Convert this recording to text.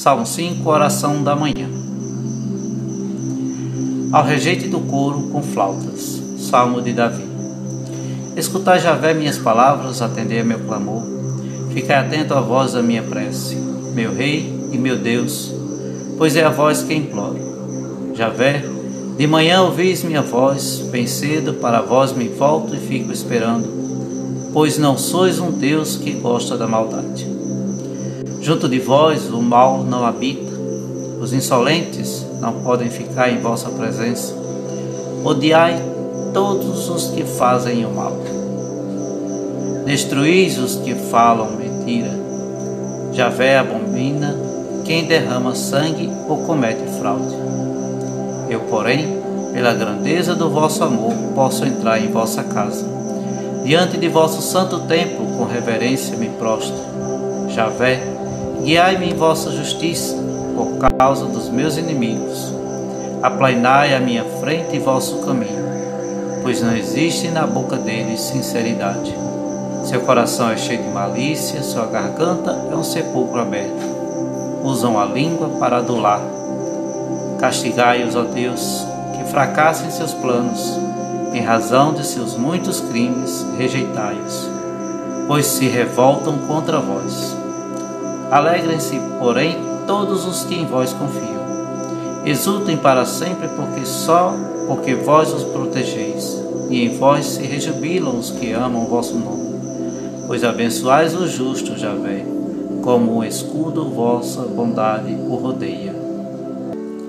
Salmo 5, oração da manhã. Ao rejeite do coro com flautas. Salmo de Davi. Escutai, Javé, minhas palavras, atendei a meu clamor. Ficai atento à voz da minha prece, meu Rei e meu Deus, pois é a voz que imploro. Javé, de manhã ouvis minha voz, bem cedo para vós me volto e fico esperando, pois não sois um Deus que gosta da maldade. Junto de vós o mal não habita, os insolentes não podem ficar em vossa presença. Odiai todos os que fazem o mal. Destruís os que falam mentira. Javé abomina quem derrama sangue ou comete fraude. Eu, porém, pela grandeza do vosso amor, posso entrar em vossa casa. Diante de vosso santo templo, com reverência me prostro. Javé, Guiai-me em vossa justiça, por causa dos meus inimigos. Aplainai à minha frente vosso caminho, pois não existe na boca deles sinceridade. Seu coração é cheio de malícia, sua garganta é um sepulcro aberto. Usam a língua para adular. Castigai-os, ó Deus, que fracassem seus planos. Em razão de seus muitos crimes, rejeitai-os, pois se revoltam contra vós. Alegrem-se, porém, todos os que em vós confiam. Exultem para sempre, porque só porque vós os protegeis, e em vós se rejubilam os que amam o vosso nome. Pois abençoais o justo, Javé, como um escudo vossa bondade o rodeia.